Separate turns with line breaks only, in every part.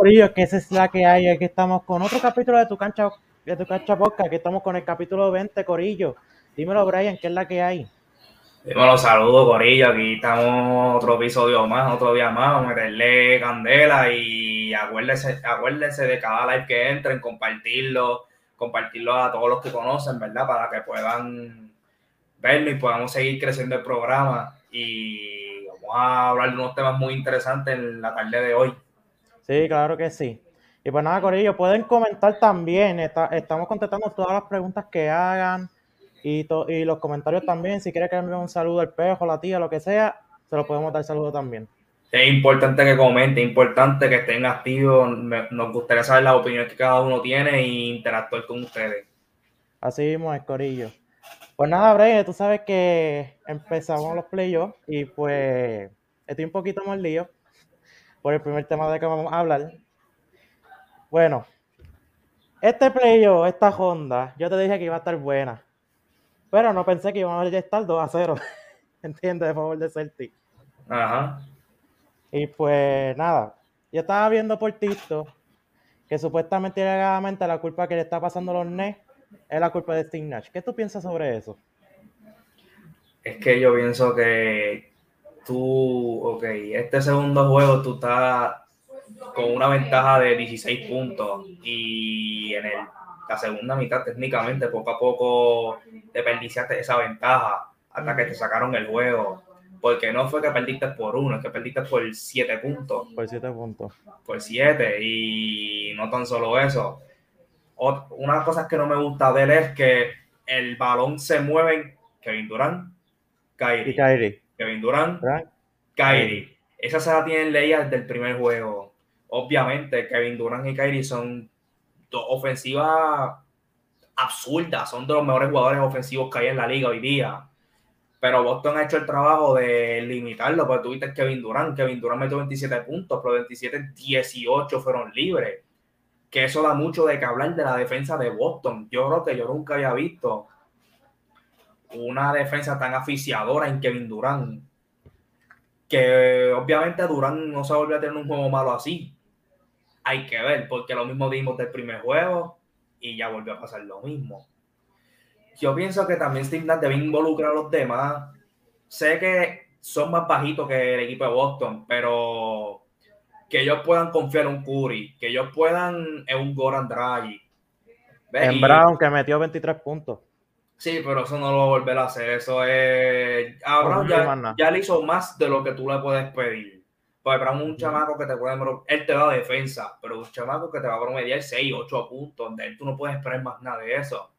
Corillo, que esa es la que hay. Aquí estamos con otro capítulo de tu cancha, de tu cancha podcast. Aquí estamos con el capítulo 20, Corillo. Dímelo, Brian, ¿qué es la que hay?
Dímelo, saludos, Corillo. Aquí estamos otro episodio más, otro día más. Vamos a meterle candela y acuérdense, acuérdense de cada live que entren, compartirlo, compartirlo a todos los que conocen, ¿verdad? Para que puedan verlo y podamos seguir creciendo el programa. Y vamos a hablar de unos temas muy interesantes en la tarde de hoy.
Sí, claro que sí. Y pues nada, Corillo, pueden comentar también. estamos contestando todas las preguntas que hagan y, y los comentarios también. Si quiere que envíe un saludo al pejo, la tía, lo que sea, se lo podemos dar saludo también.
Es importante que comenten, es importante que estén activos. Nos gustaría saber las opiniones que cada uno tiene e interactuar con ustedes.
Así mismo es, Corillo. Pues nada, Bray, tú sabes que empezamos los playoffs y pues estoy un poquito más lío por el primer tema de que vamos a hablar. Bueno, este playoff, esta Honda, yo te dije que iba a estar buena. Pero no pensé que iba a estar 2 a 0. ¿Entiendes? De favor de Celtic. Ajá. Y pues nada, yo estaba viendo por TikTok que supuestamente legalmente la culpa que le está pasando a los Nets es la culpa de Steve Nash. ¿Qué tú piensas sobre eso?
Es que yo pienso que tú, ok, este segundo juego tú estás con una ventaja de 16 puntos y en el, la segunda mitad técnicamente poco a poco te perdiste esa ventaja hasta que te sacaron el juego. Porque no fue que perdiste por uno, es que perdiste por 7 puntos.
Por 7 puntos.
Por 7 y no tan solo eso. Una cosa que no me gusta de él es que el balón se mueve Kevin Durant, Kyrie.
Y Kyrie.
Kevin Durant, Kyrie. Esa se la tienen leída desde el primer juego. Obviamente, Kevin Durant y Kyrie son dos ofensivas absurdas, son de los mejores jugadores ofensivos que hay en la liga hoy día. Pero Boston ha hecho el trabajo de limitarlo, porque tuviste Kevin Durant, Kevin Durant metió 27 puntos, pero 27, 18 fueron libres. Que eso da mucho de que hablar de la defensa de Boston. Yo creo que yo nunca había visto una defensa tan aficiadora en Kevin Durant. Que obviamente Durant no se volvió a tener un juego malo así. Hay que ver, porque lo mismo dimos del primer juego y ya volvió a pasar lo mismo. Yo pienso que también Steve Nash debe involucrar a los demás. Sé que son más bajitos que el equipo de Boston, pero que ellos puedan confiar en un Curry, que ellos puedan en un Goran Draghi.
En Brown, que metió 23 puntos.
Sí, pero eso no lo va a volver a hacer. Eso es. Abraham ya, ya, le hizo más de lo que tú le puedes pedir. Pues Brown es un chamaco que te puede. Él te da defensa, pero un chamaco que te va a promediar 6, 8 puntos. De él tú no puedes esperar más nada de eso.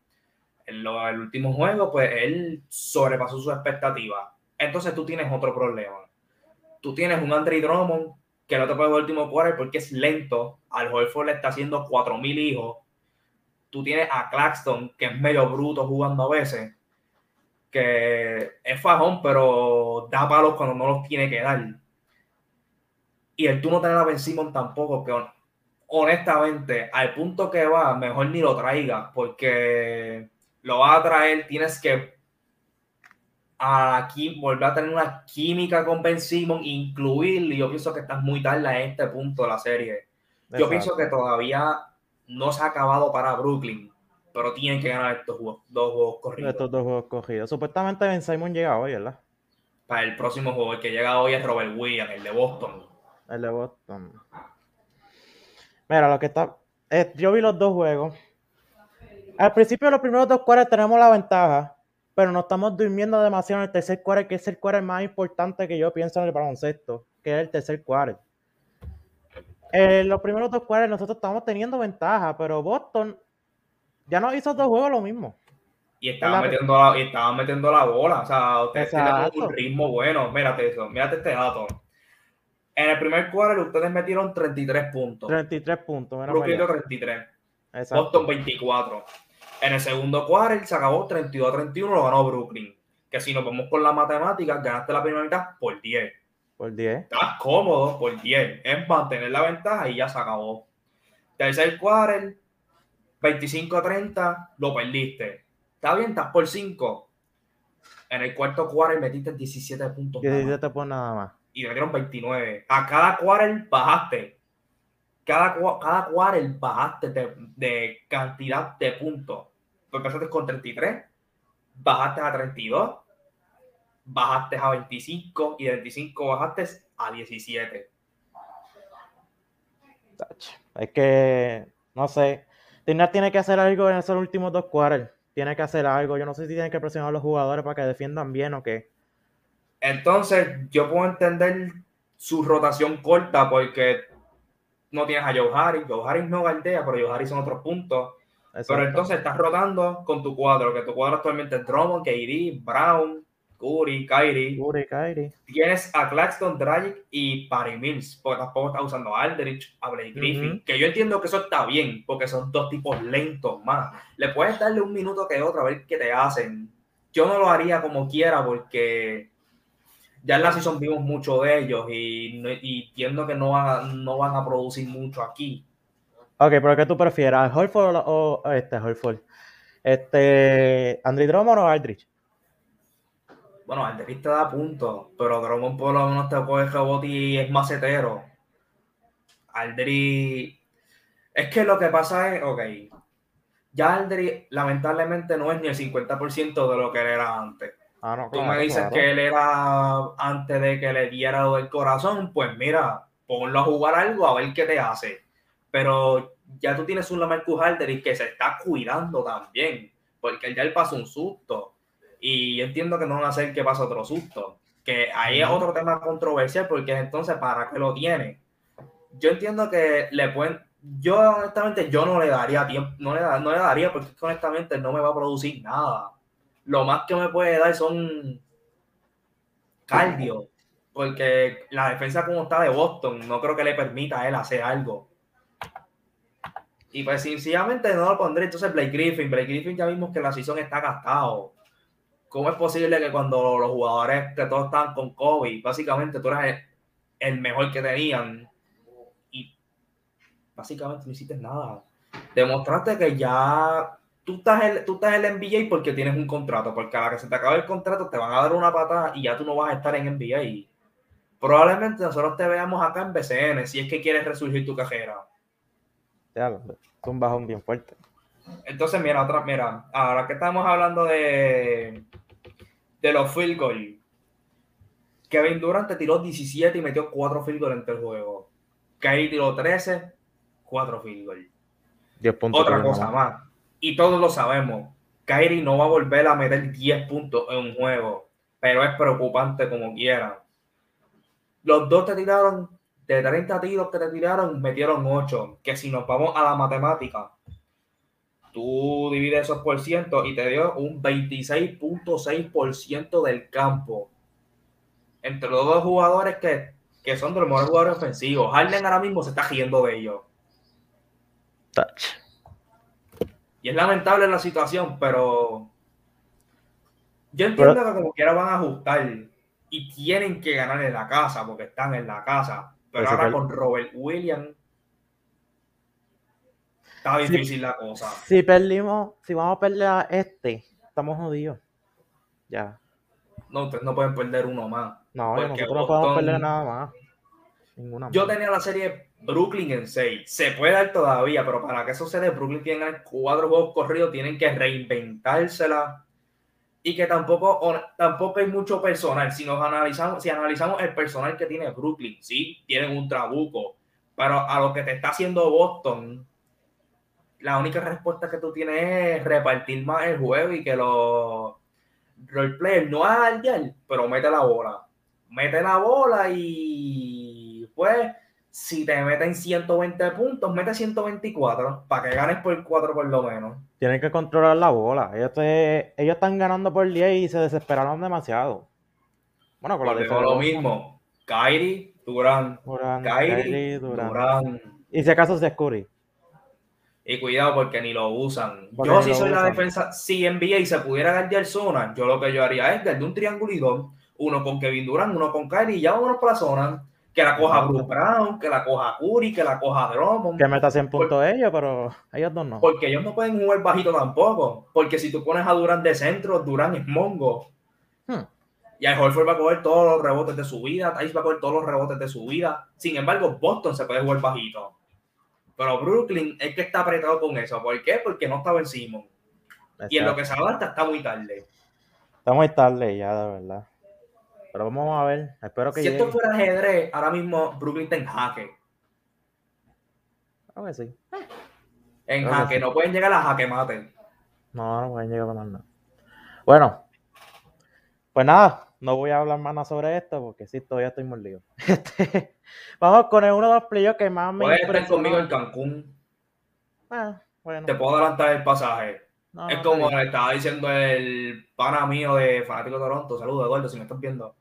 En el último juego, pues él sobrepasó su expectativa. Entonces tú tienes otro problema. Tú tienes un Andre Drummond que no te puede el último quarter porque es lento. Al Horford le está haciendo 4000 hijos tú tienes a Claxton, que es medio bruto jugando a veces, que es fajón, pero da palos cuando no los tiene que dar. Y el tú no tener a Ben Simon tampoco, que honestamente, al punto que va, mejor ni lo traigas, porque lo va a traer, tienes que aquí volver a tener una química con Ben Simon, incluirlo, y yo pienso que estás muy tarde en este punto de la serie. Yo pienso que todavía no se ha acabado para Brooklyn, pero tienen que ganar estos dos juegos corridos.
Estos dos juegos corridos. Supuestamente Ben Simon llega hoy, ¿verdad?
Para el próximo juego, el que llega hoy es Robert Williams, el de Boston.
El de Boston. Mira, lo que está. Eh, yo vi los dos juegos. Al principio de los primeros dos cuartos tenemos la ventaja, pero no estamos durmiendo demasiado en el tercer cuarto, que es el cuarto más importante que yo pienso en el baloncesto, que es el tercer cuarto. En los primeros dos cuartos nosotros estamos teniendo ventaja, pero Boston ya nos hizo dos juegos lo mismo.
Y estaban, metiendo la, y estaban metiendo la bola. O sea, ustedes tienen un ritmo bueno. Mírate eso, mírate este dato. En el primer cuarto ustedes metieron 33 puntos.
33 puntos.
Brooklyn 33. Boston 24. En el segundo cuarto se acabó 32 a 31, lo ganó Brooklyn. Que si nos vamos con la matemática, ganaste la primera mitad por 10.
Por 10.
Estás cómodo por 10. Es mantener la ventaja y ya se acabó. Tercer quarter, 25 a 30, lo perdiste. Está bien, estás por 5. En el cuarto quarter metiste 17 puntos.
17 puntos nada más.
Y metieron 29. A cada quarter bajaste. cada, cada quarter bajaste de, de cantidad de puntos. Empezaste con 33, bajaste a 32, bajaste a 25 y de 25 bajaste a 17.
Es que, no sé, Tina tiene que hacer algo en esos últimos dos quarters. Tiene que hacer algo. Yo no sé si tiene que presionar a los jugadores para que defiendan bien o qué.
Entonces, yo puedo entender su rotación corta porque no tienes a Joe Harris. Joe Harris no galdea, pero Joe Harris son otros puntos. Pero entonces estás rotando con tu cuadro, que tu cuadro actualmente es Drummond, KD, Brown, Curry, Kyrie.
Curry, Kyrie.
Tienes a Claxton, Dragic y Patty Mills, porque tampoco estás usando a Aldrich, a Blake Griffin, que yo entiendo que eso está bien, porque son dos tipos lentos más. Le puedes darle un minuto que otro a ver qué te hacen. Yo no lo haría como quiera, porque ya en la season vimos mucho de ellos y, y entiendo que no van, no van a producir mucho aquí.
Ok, pero ¿qué tú prefieras? ¿Holford o, este Holford? Este, ¿Andrew Drummond o Aldrich?
Bueno, Aldrich te da puntos, pero Drummond por lo menos te coge rebote y es macetero. Aldrich... Es que lo que pasa es, ok, ya Aldrich lamentablemente no es ni el 50% de lo que él era antes. Ah, no, Tú me dices que él era antes de que le diera el corazón, pues mira, ponlo a jugar algo a ver qué te hace pero ya tú tienes un Lamarcus Aldridge que se está cuidando también, porque ya él pasó un susto y entiendo que no van a hacer que pase otro susto, que ahí es otro tema controversial porque entonces para qué lo tiene. Yo entiendo que le pueden, yo honestamente yo no le daría tiempo, no le, no le daría porque honestamente no me va a producir nada. Lo más que me puede dar son cardio, porque la defensa como está de Boston no creo que le permita a él hacer algo. Y pues sencillamente no lo pondré. Entonces Blake Griffin, Blake Griffin ya vimos que la season está gastado. ¿Cómo es posible que cuando los jugadores que todos estaban con Kobe, básicamente tú eras el, mejor que tenían y básicamente no hiciste nada? Demostraste que ya tú estás, en, tú estás en el NBA porque tienes un contrato, porque a la que se te acabe el contrato te van a dar una patada y ya tú no vas a estar en NBA. Probablemente nosotros te veamos acá en BCN si es que quieres resurgir tu carrera
ya, un bajón bien fuerte.
Entonces, mira, otra, mira, ahora que estamos hablando de, de los field goals, Kevin Durant te tiró 17 y metió 4 field goals en el juego. Kyrie tiró 13, 4 field goals. Otra cosa más. Y todos lo sabemos. Kyrie no va a volver a meter 10 puntos en un juego, pero es preocupante como quiera. Los dos te tiraron de 30 tiros que te tiraron, metieron 8. Que si nos vamos a la matemática, tú divides esos por ciento y te dio un 26.6% del campo. Entre los dos jugadores que, son de los mejores jugadores ofensivos. Harden ahora mismo se está riendo de ellos. Touch. Y es lamentable la situación, pero yo entiendo que como quiera van a ajustar y tienen que ganar en la casa porque están en la casa. Pero ahora con Robert Williams está difícil la cosa.
Si perdimos, si vamos a perder a este, estamos jodidos. Ya.
No, ustedes no pueden perder uno más.
No, nosotros no podemos perder nada más. Ninguna
Yo tenía la serie Brooklyn en 6. Se puede dar todavía, pero para que eso se dé, Brooklyn tiene cuatro juegos corridos, tienen que reinventársela y que tampoco, tampoco hay mucho personal. Si nos analizamos, si analizamos el personal que tiene Brooklyn, sí, tienen un trabuco, pero a lo que te está haciendo Boston, la única respuesta que tú tienes es repartir más el juego y que los roleplayers no hagan pero mete la bola. Mete la bola y pues si te meten 120 puntos, mete 124 para que ganes por 4 por lo menos.
Tienen que controlar la bola. Ellos, ellos están ganando por 10 y se desesperaron demasiado.
Bueno, con lo mismo. Kyrie, Durán. Durán Kyrie,
Durán. Y si acaso se Curry.
Y cuidado porque ni lo usan. yo si soy la defensa, si y se pudiera guardiar zona, yo lo que yo haría es de un triángulo y dos, uno con Kevin Durant, uno con Kyrie, y ya vámonos para la zona que la coja Bruce Brown, que la coja Curry, que la coja Drummond.
Que meta 100 puntos ellos, pero ellos dos no.
Porque ellos no pueden jugar bajito tampoco. Porque si tú pones a Durán de centro, Durán es mongo. Hmm. Y al Horford va a coger todos los rebotes de su vida, Thais va a coger todos los rebotes de su vida. Sin embargo, Boston se puede jugar bajito. Pero Brooklyn es que está apretado con eso. ¿Por qué? Porque no estaba en Simon. Y en lo que se adapta está muy tarde.
Está muy tarde ya, de verdad. Pero vamos a ver. Espero que
si esto fuera ajedrez, ahora mismo Brooklyn está en jaque.
A ver, sí.
En jaque, no pueden llegar a jaque mate.
No, no pueden llegar a nada. Bueno, pues nada, no voy a hablar más nada sobre esto porque sí, todavía estoy mordido. Este, vamos con el uno de los playoffs que más me
Puedes estar conmigo en Cancún.
Ah, bueno.
Te puedo adelantar el pasaje. es como le estaba diciendo el pana mío de Fanático de Toronto. Saludos, Eduardo, si me estás viendo.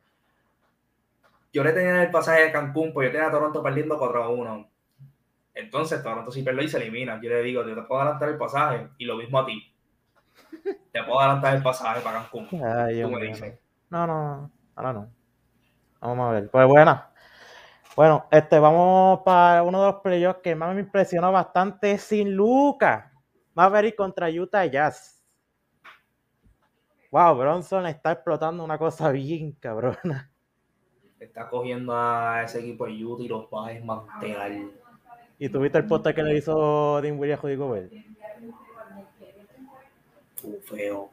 Yo le tenía el pasaje de Cancún, pues yo tenía a Toronto perdiendo 4 a 1. Entonces, Toronto si pierde y se elimina. Yo le digo, yo te puedo adelantar el pasaje y lo mismo a ti. Te puedo adelantar el pasaje para Cancún. Tú me
dices. No, no, ahora no. Vamos a ver. Pues bueno. Bueno, este, vamos para uno de los playoffs que más me impresionó bastante sin Lucas. Maverick contra Utah Jazz. Wow, Bronson está explotando una cosa bien cabrona.
Está cogiendo a ese equipo de Utah y los va a desmantelar.
¿Y tuviste el poste que le hizo Dean Williams?
Estuvo feo.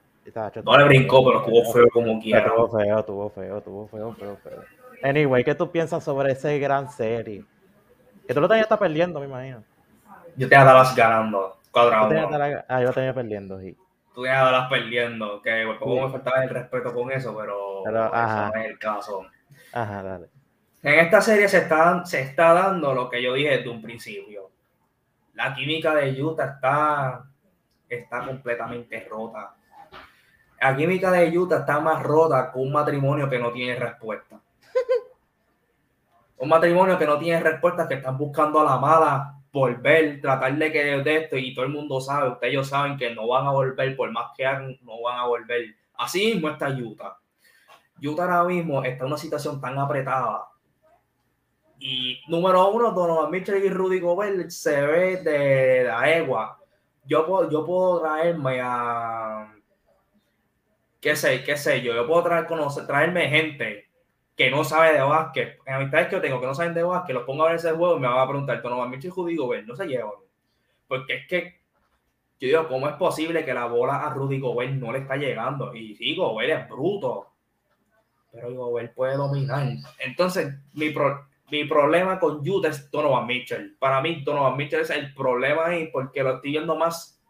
No le brincó, pero estuvo feo como quiera.
Estuvo feo, estuvo feo, estuvo feo, feo, feo. Anyway, ¿qué tú piensas sobre ese gran serie? Que tú lo tenías hasta perdiendo, me imagino.
Yo tenía Dallas ganando, cuadrado.
Ah, yo lo tenía perdiendo, sí.
Tú tenías Dallas perdiendo, que por poco me faltaba el respeto con eso, pero, eso no es el caso.
Ajá, dale.
En esta serie se está, se está dando lo que yo dije desde un principio. La química de Utah está, está completamente rota. La química de Utah está más rota que un matrimonio que no tiene respuesta. un matrimonio que no tiene respuesta, que están buscando a la mala volver, tratar de que de esto y todo el mundo sabe, ustedes ellos saben que no van a volver, por más que hagan, no van a volver. Así mismo está Utah. Utah ahora mismo está en una situación tan apretada y número uno, Donovan Mitchell y Rudy Gobert se ve de la egua. Yo yo puedo traerme a. ¿Qué sé? ¿Qué sé yo? Yo puedo traer, traerme gente que no sabe de básquet. En amistades que yo tengo que no saben de básquet, los pongo a ver ese juego y me van a preguntar: Donovan Mitchell y Rudy Gobert no se llevan. Porque es que. Yo digo, ¿cómo es posible que la bola a Rudy Gobert no le está llegando? Y sí, Gobert es bruto. Pero Gobert puede dominar. Entonces, mi pro mi problema con Utah es Donovan Mitchell. Para mí, Donovan Mitchell es el problema ahí porque lo estoy viendo más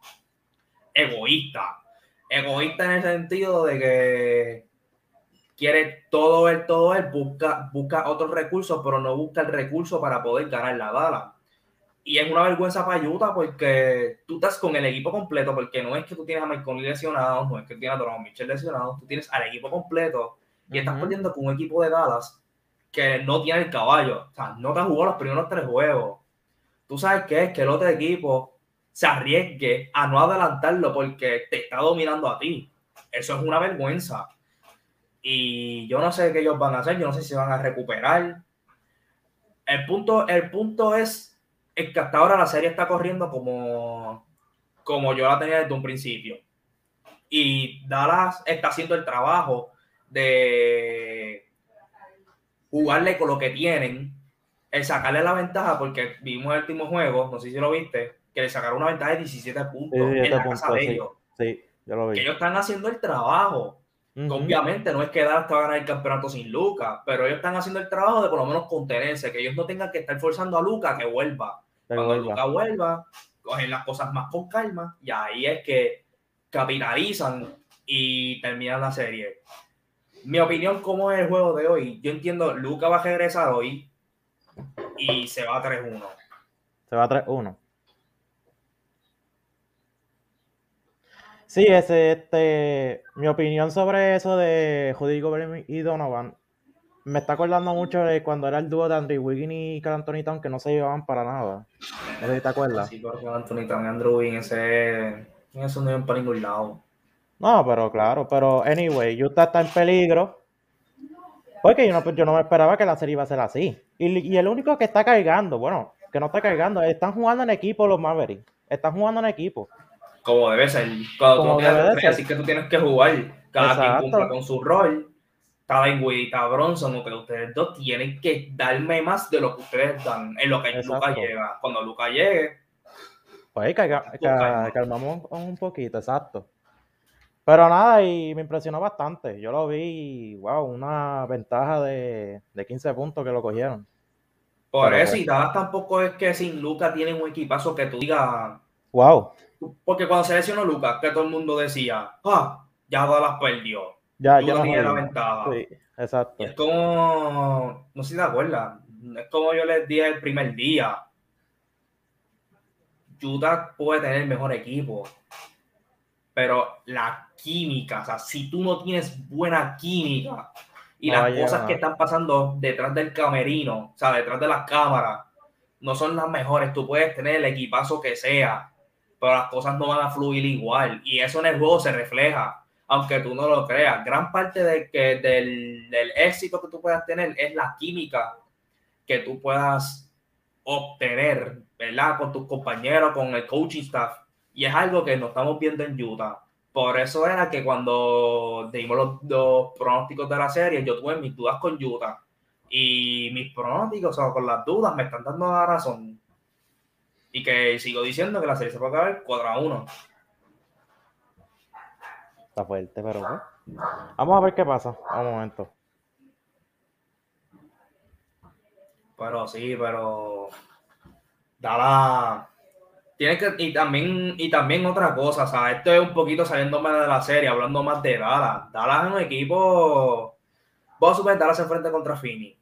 egoísta. Egoísta en el sentido de que quiere todo él, todo él, busca, busca otros recursos, pero no busca el recurso para poder ganar la bala. Y es una vergüenza para Utah porque tú estás con el equipo completo, porque no es que tú tienes a Michael lesionado, no es que tienes a Donovan Mitchell lesionado, tú tienes al equipo completo y estás perdiendo con un equipo de Dallas que no tiene el caballo. O sea, no te jugó los primeros tres juegos. Tú sabes qué es que el otro equipo se arriesgue a no adelantarlo porque te está dominando a ti. Eso es una vergüenza. Y yo no sé qué ellos van a hacer, yo no sé si van a recuperar. El punto, el punto es, es que hasta ahora la serie está corriendo como, como yo la tenía desde un principio. Y Dallas está haciendo el trabajo de jugarle con lo que tienen, el sacarle la ventaja, porque vimos el último juego, no sé si lo viste, que le sacaron una ventaja de 17 puntos en la casa de ellos.
Sí, yo lo vi.
Que ellos están haciendo el trabajo. Obviamente no es que dar hasta ganar el campeonato sin Lucas, pero ellos están haciendo el trabajo de por lo menos contenerse, que ellos no tengan que estar forzando a Lucas que vuelva. Cuando Lucas vuelva, cogen las cosas más con calma y ahí es que capitalizan y terminan la serie mi opinión, ¿cómo es el juego de hoy? Yo entiendo, Luca va a regresar hoy y se va a 3-1.
Se va a 3-1. Sí, ese, este, mi opinión sobre eso de Judy Gobert y Donovan me está acordando mucho de cuando era el dúo de Andrew Wiggins y Carl Anthony Town que no se llevaban para nada. No sé si te acuerdas.
Sí, porque Anthony Town y Andrew Wiggins ese, eso no iban para ningún lado.
No, pero claro, pero anyway, Utah está en peligro. Porque yo no, yo no me esperaba que la serie iba a ser así. Y, el único que está cargando, bueno, que no está cargando, están jugando en equipo los Mavericks. Están jugando en equipo.
Como debe ser. Cuando tú así que tú tienes que jugar. Cada quien cumpla con su rol. Cada y Bronson, o que ustedes dos tienen que darme más de lo que ustedes dan en lo que Lucas llega. Cuando Lucas llegue,
Pues calmamos un poquito, exacto. Pero nada, y me impresionó bastante. Yo lo vi, wow, una ventaja de, de 15 puntos que lo cogieron.
Por eso, pues y Dallas tampoco es que sin Lucas tienen un equipazo que tú digas.
Wow.
Porque cuando se lesionó Lucas, que todo el mundo decía, ah, ya Dallas perdió.
Ya, ya
tenía la ventaja.
Sí, exacto.
es como, no sé si te acuerdas, es como yo les dije el primer día. Utah puede tener el mejor equipo, pero la química, o sea, si tú no tienes buena química y las cosas que están pasando detrás del camerino, o sea, detrás de las cámaras, no son las mejores, tú puedes tener el equipazo que sea, pero las cosas no van a fluir igual y eso en el juego se refleja, aunque tú no lo creas. Gran parte de que, del, del éxito que tú puedas tener es la química que tú puedas obtener, ¿verdad? Con tus compañeros, con el coaching staff. Y es algo que no estamos viendo en Utah. Por eso era que cuando dimos los, dos pronósticos de la serie, yo tuve mis dudas con Utah. Y mis pronósticos, o con las dudas, me están dando la razón. Y que sigo diciendo que la serie se puede acabar 4 a 1.
Está fuerte, pero vamos a ver qué pasa. A un momento.
Pero sí, pero. Dala. Tiene que. Y también, y también otra cosa, o sea, esto es un poquito saliéndome de la serie, hablando más de Dallas. Dallas es un equipo. Voy a super Dallas frente contra Fini.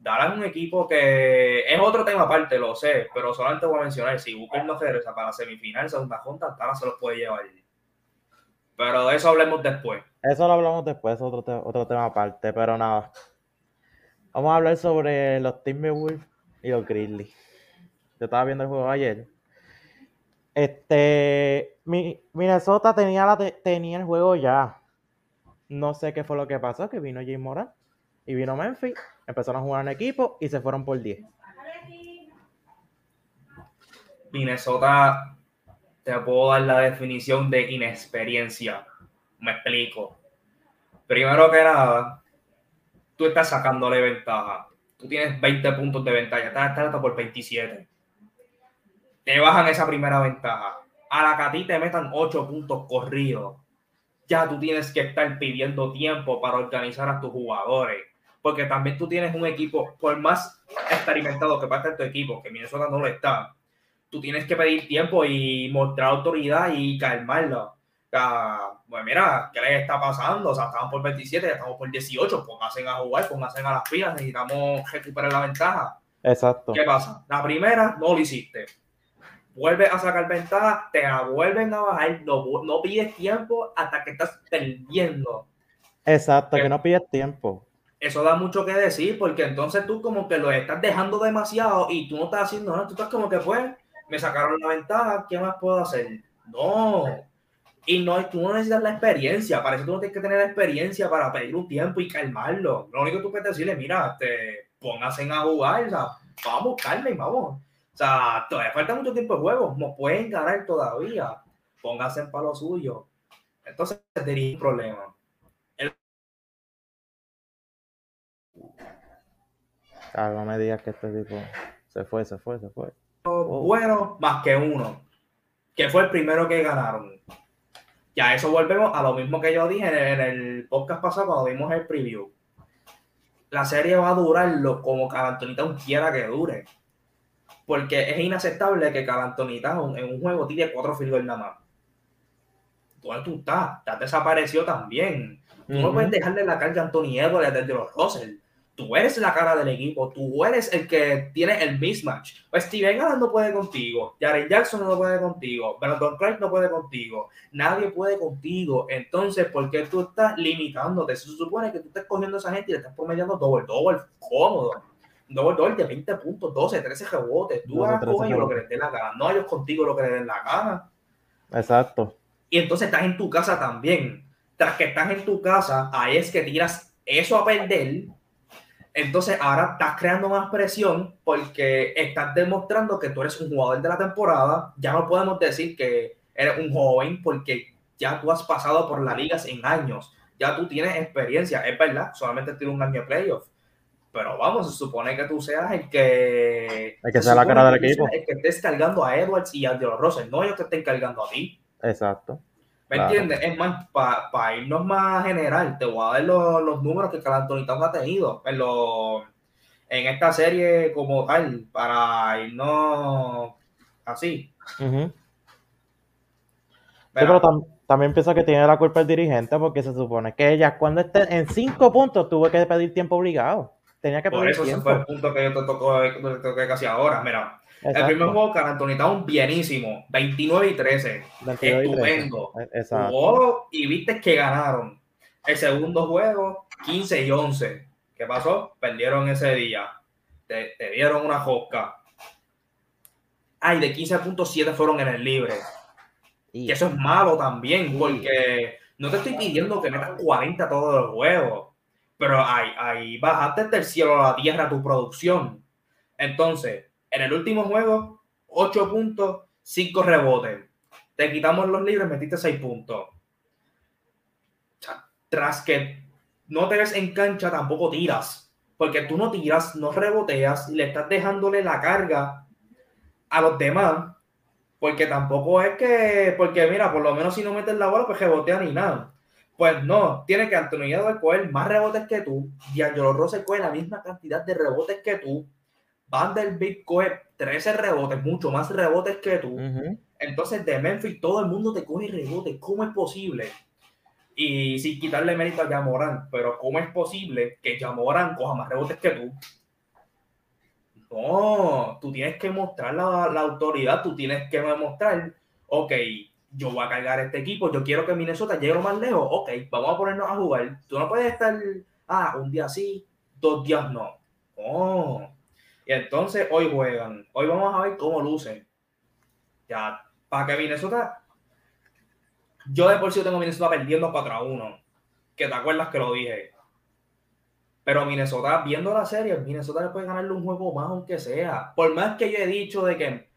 Dallas es un equipo que es otro tema aparte, lo sé, pero solamente voy a mencionar, si Booker no regresa para la semifinal, segunda junta, Dallas se los puede llevar. Pero de eso hablemos después.
Eso lo hablamos después, otro, otro tema aparte, pero nada. Vamos a hablar sobre los Timberwolves y los Grizzlies. Yo estaba viendo el juego ayer. Este, Minnesota tenía, la, tenía el juego ya. No sé qué fue lo que pasó, que vino Jay Moran y vino Memphis, empezaron a jugar en equipo y se fueron por 10.
Minnesota, te puedo dar la definición de inexperiencia. Me explico. Primero que nada, tú estás sacándole ventaja. Tú tienes 20 puntos de ventaja, estás hasta por 27. Te bajan esa primera ventaja. A la que a ti te metan 8 puntos corridos, ya tú tienes que estar pidiendo tiempo para organizar a tus jugadores. Porque también tú tienes un equipo, por más experimentado que pase tu equipo, que Minnesota no lo está, tú tienes que pedir tiempo y mostrar autoridad y calmarlo pues mira, ¿qué les está pasando? O sea, estamos por 27, ya estamos por 18, pónganse a jugar, pónganse a las pilas, necesitamos recuperar la ventaja.
Exacto.
¿Qué pasa? La primera no lo hiciste. Vuelves a sacar ventaja, te la vuelven a bajar, no, no pides tiempo hasta que estás perdiendo.
Exacto, que no pides tiempo.
Eso da mucho que decir, porque entonces tú como que lo estás dejando demasiado y tú no estás haciendo nada, tú estás como que pues, me sacaron la ventaja, ¿qué más puedo hacer? No, y no, tú no necesitas la experiencia, para eso tú no tienes que tener experiencia para pedir un tiempo y calmarlo. Lo único que tú puedes decirle, mira, te póngase a jugar, o sea, vamos, calmen, vamos. O sea, todavía falta mucho tiempo de juego, no pueden ganar todavía. Póngase en palo suyo. Entonces, sería un problema.
Ah, no me digas que este tipo se fue, se fue, se fue.
Bueno, más que uno, que fue el primero que ganaron ya eso volvemos a lo mismo que yo dije en el podcast pasado cuando vimos el preview. La serie va a durar lo, como Calantonita quiera que dure. Porque es inaceptable que Calantonita en un juego tire cuatro field nada más. ¿Dónde tú estás? Ya desapareció también. Tú no puedes dejarle la carga a Anthony Edwards desde los Russell tú eres la cara del equipo, tú eres el que tiene el mismatch. Pues Steven Adams no puede contigo, Jaren Jackson no puede contigo, Brandon Craig no puede contigo, nadie puede contigo. Entonces, ¿por qué tú estás limitándote? Se supone que tú estás cogiendo a esa gente y le estás promediando doble, doble, cómodo. Doble, doble de 20 puntos, 12, 13 rebotes. Tú vas con ellos lo que les dé la gana, no ellos contigo lo que les den la gana.
Exacto.
Y entonces estás en tu casa también. Tras que estás en tu casa, ahí es que tiras eso a perder entonces ahora estás creando más presión porque estás demostrando que tú eres un jugador de la temporada. Ya no podemos decir que eres un joven porque ya tú has pasado por las ligas en años. Ya tú tienes experiencia. Es verdad, solamente tienes un año de playoff. Pero vamos, se supone que tú seas el que.
El que sea la cara del equipo.
El que estés cargando a Edwards y a Angelo Russell, no ellos que estén cargando a ti.
Exacto.
¿Me entiendes? Es más, para irnos más general, te voy a dar los, los números que Anthony Towns ha tenido en, en esta serie como tal, para irnos así.
pero, también pienso que tiene la culpa el dirigente porque se supone que ella cuando esté en cinco puntos tuvo que pedir tiempo obligado. Tenía que
Por eso ese fue el punto que yo te tocó, te casi ahora. Mira, el primer juego, Carl Anthony bienísimo. 29 y 13. Estupendo. Y Jugó y viste que ganaron. El segundo juego, 15 y 11. ¿Qué pasó? Perdieron ese día. Te, dieron una josca. Ay, de 15.7 fueron en el libre. Y eso es malo también, porque no te estoy pidiendo que metas 40 todos los juegos. Pero ahí, ahí bajaste del cielo a la tierra tu producción. Entonces, en el último juego, 8 puntos, 5 rebotes. Te quitamos los libres, metiste 6 puntos. Tras que no te ves en cancha, tampoco tiras. Porque tú no tiras, no reboteas y le estás dejándole la carga a los demás. Porque tampoco es que, porque mira, por lo menos si no metes la bola, pues rebotea ni nada. Pues no, tiene que Antonio de coger más rebotes que tú. Y Angelo Rose coge la misma cantidad de rebotes que tú Vanderbilt coge 13 rebotes, mucho más rebotes que tú. Entonces, de Memphis, todo el mundo te coge rebotes. ¿Cómo es posible? Y sin quitarle mérito a Jamoran, pero ¿cómo es posible que Jamoran coja más rebotes que tú? No, tú tienes que mostrar la, la autoridad, tú tienes que demostrar, ok, yo voy a cargar este equipo, yo quiero que Minnesota llegue lo más lejos, ok, vamos a ponernos a jugar. Tú no puedes estar, ah, un día sí, dos días no. No, entonces hoy juegan. Hoy vamos a ver cómo lucen. Ya, para que Minnesota. Yo de por sí tengo Minnesota perdiendo 4 a 1. Que te acuerdas que lo dije. Pero Minnesota, viendo la serie, Minnesota le puede ganarle un juego más, aunque sea. Por más que yo he dicho de que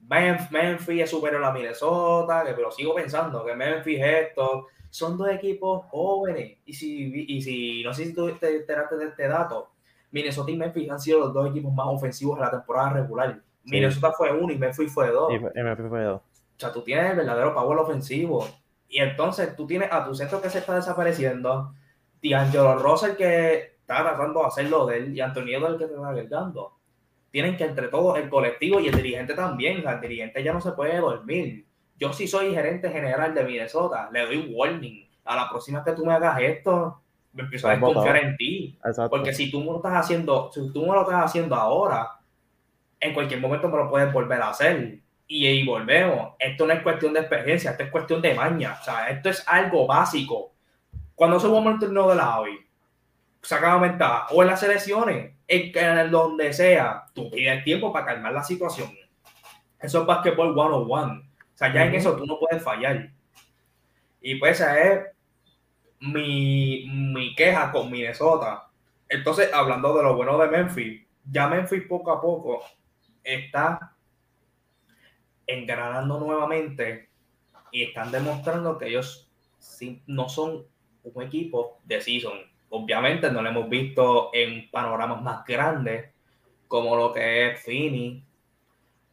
Memphis es superior a Minnesota, que pero sigo pensando que Memphis esto. Son dos equipos jóvenes. Y si, y si no sé si tú te enteraste de este dato Minnesota y Memphis han sido los dos equipos más ofensivos de la temporada regular. Minnesota fue uno y Memphis fue dos.
Y Memphis fue dos.
O sea, tú tienes el verdadero power ofensivo. Y entonces tú tienes a tu centro que se está desapareciendo, D'Angelo Russell que está tratando de hacerlo de él y Antonio el que te está agregando. Tienen que entre todos, el colectivo y el dirigente también. el dirigente ya no se puede dormir. Yo sí soy gerente general de Minnesota. Le doy un warning. A la próxima que tú me hagas esto, me empiezo a desconfiar en ti. Porque si tú lo estás haciendo, si tú me lo estás haciendo ahora, en cualquier momento me lo puedes volver a hacer. Y, y volvemos. Esto no es cuestión de experiencia, esto es cuestión de maña. O sea, esto es algo básico. Cuando subamos el torneo de la hoy, saca ventaja. O en las selecciones, en, en donde sea, tú tienes tiempo para calmar la situación. Eso es basketball one on one. O sea, ya en eso tú no puedes fallar. Y pues es mi, mi queja con Minnesota. Entonces, hablando de lo bueno de Memphis, ya Memphis poco a poco está engranando nuevamente y están demostrando que ellos no son un equipo de season. Obviamente no lo hemos visto en panoramas más grandes como lo que es Fini,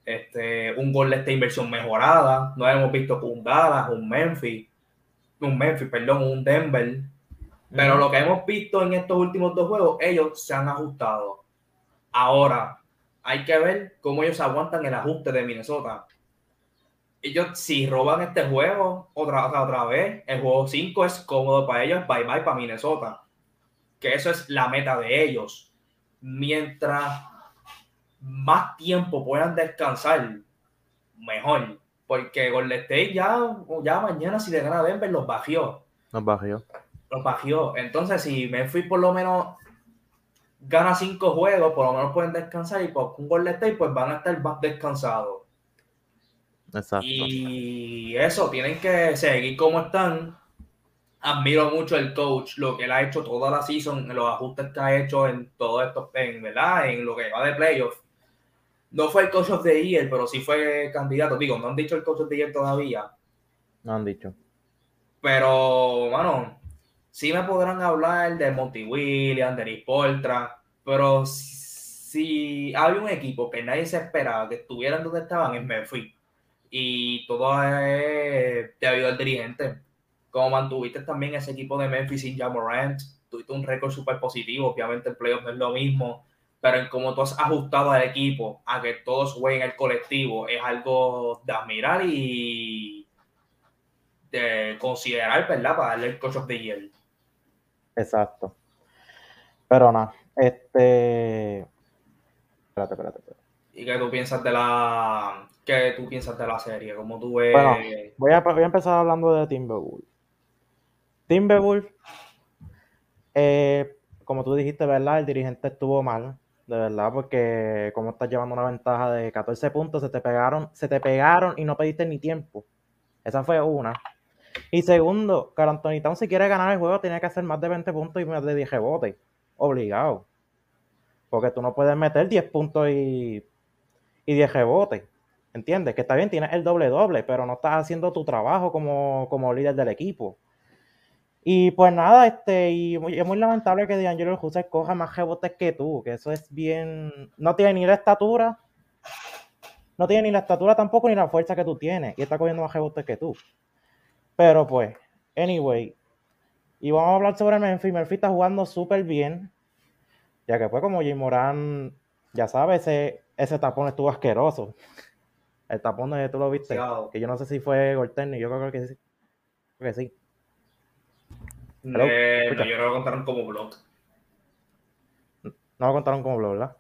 este, un gol de esta inversión mejorada. No lo hemos visto con Dallas, un Memphis un Memphis, perdón, un Denver. Pero lo que hemos visto en estos últimos dos juegos, ellos se han ajustado. Ahora, hay que ver cómo ellos aguantan el ajuste de Minnesota. Ellos, si roban este juego otra, otra vez, el juego 5 es cómodo para ellos, bye bye para Minnesota. Que eso es la meta de ellos. Mientras más tiempo puedan descansar, mejor. Porque Golden State ya, ya mañana si le gana a Denver los bajió.
Los bajió.
Los bajió. Entonces, si fui por lo menos gana cinco juegos, por lo menos pueden descansar y con un Golden State pues van a estar más descansados. Exacto. Y eso, tienen que seguir como están. Admiro mucho el coach, lo que él ha hecho toda la season, los ajustes que ha hecho en todo esto, en, ¿verdad? En lo que va de playoffs no fue el coach of the year, pero sí fue candidato. Digo, no han dicho el coach of the year todavía.
No han dicho.
Pero, bueno, sí me podrán hablar de Monty Williams, de Nick Poltra, pero si había un equipo que nadie se esperaba que estuvieran donde estaban, en Memphis. Y todo es debido al dirigente. Como mantuviste también ese equipo de Memphis sin Jamorant, tuviste un récord súper positivo. Obviamente el playoff no es lo mismo, pero en cómo tú has ajustado al equipo a que todos jueguen el colectivo es algo de admirar y de considerar, ¿verdad? Para darle el coach of the year.
Exacto. Pero nada, este. Espérate, espérate, espérate.
¿Y qué tú piensas de la. ¿Qué tú piensas de la serie? ¿Cómo tú ves?
Bueno, voy a, voy a empezar hablando de Timberwolves. Timberwolves, eh, como tú dijiste, ¿verdad? El dirigente estuvo mal, de verdad, porque como estás llevando una ventaja de 14 puntos, se te pegaron, se te pegaron y no pediste ni tiempo. Esa fue una. Y segundo, Carl Anthony Towns si quiere ganar el juego tiene que hacer más de 20 puntos y más de 10 rebotes. Obligado. Porque tú no puedes meter 10 puntos y, y 10 rebotes. ¿Entiendes? Que está bien, tienes el doble doble, pero no estás haciendo tu trabajo como, como líder del equipo. Y pues nada, este, y es muy lamentable que D'Angelo Russell coja más rebotes que tú, que eso es bien. No tiene ni la estatura, no tiene ni la estatura tampoco ni la fuerza que tú tienes, y está cogiendo más rebotes que tú. Pero pues, anyway, y vamos a hablar sobre Memphis. Memphis está jugando súper bien, ya que fue como Jay Moran, ya sabes, ese, ese tapón estuvo asqueroso. El tapón de tú lo viste, que yo no sé si fue Gorterni, yo creo que sí. Creo que sí.
Eh, no, yo no lo contaron como blog.
No lo contaron como blog, ¿verdad?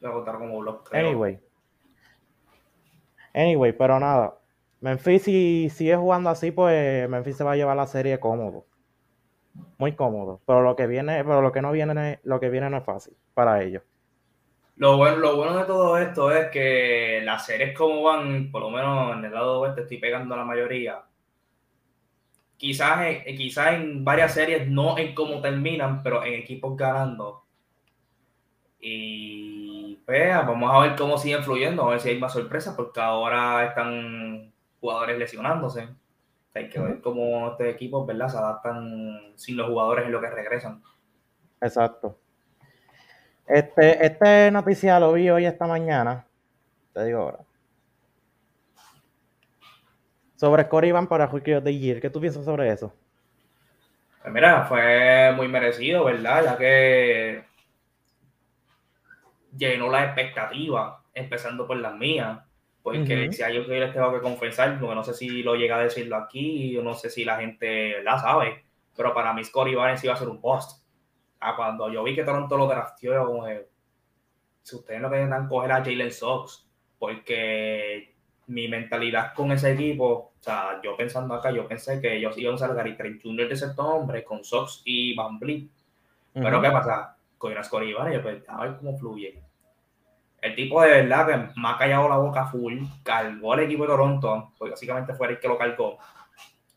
Lo contaron como blog.
Anyway. Anyway, pero nada. Memphis, si sigue jugando así, pues Memphis se va a llevar la serie cómodo. Muy cómodo. Pero lo que viene, pero lo que no viene, lo que viene no es fácil para ellos.
Lo bueno, lo bueno de todo esto es que las series como van, por lo menos en el lado oeste estoy pegando a la mayoría. Quizás, quizás en varias series, no en cómo terminan, pero en equipos ganando. Y pues, vamos a ver cómo siguen fluyendo, a ver si hay más sorpresas, porque ahora están jugadores lesionándose. Hay que ver cómo este equipo ¿verdad? se adaptan sin los jugadores en lo que regresan.
Exacto. Este, este noticia lo vi hoy esta mañana. Te digo ahora. Sobre Corey Van para Rookie of the Year. ¿Qué tú piensas sobre eso?
Pues mira, fue muy merecido, ¿verdad? Ya que llenó la expectativa, empezando por las mías. Porque si hay algo que les tengo que confesar, porque no sé si lo llega a decirlo aquí, no sé si la gente la sabe, pero para mí Scotty Barnes iba a ser un post. Ah, cuando yo vi que Toronto lo drafteó, yo como si ustedes no quieren coger a Jalen Sox, porque mi mentalidad con ese equipo, o sea, yo pensando acá, yo pensé que ellos iban a usar Gary Trent Jr. de cierto hombre con Sox y Van Vliet. Pero ¿qué pasa? Con a Scotty Barnes, yo pues, a ver cómo fluye el tipo de verdad que me ha callado la boca full, cargó al equipo de Toronto, porque básicamente fue el que lo cargó,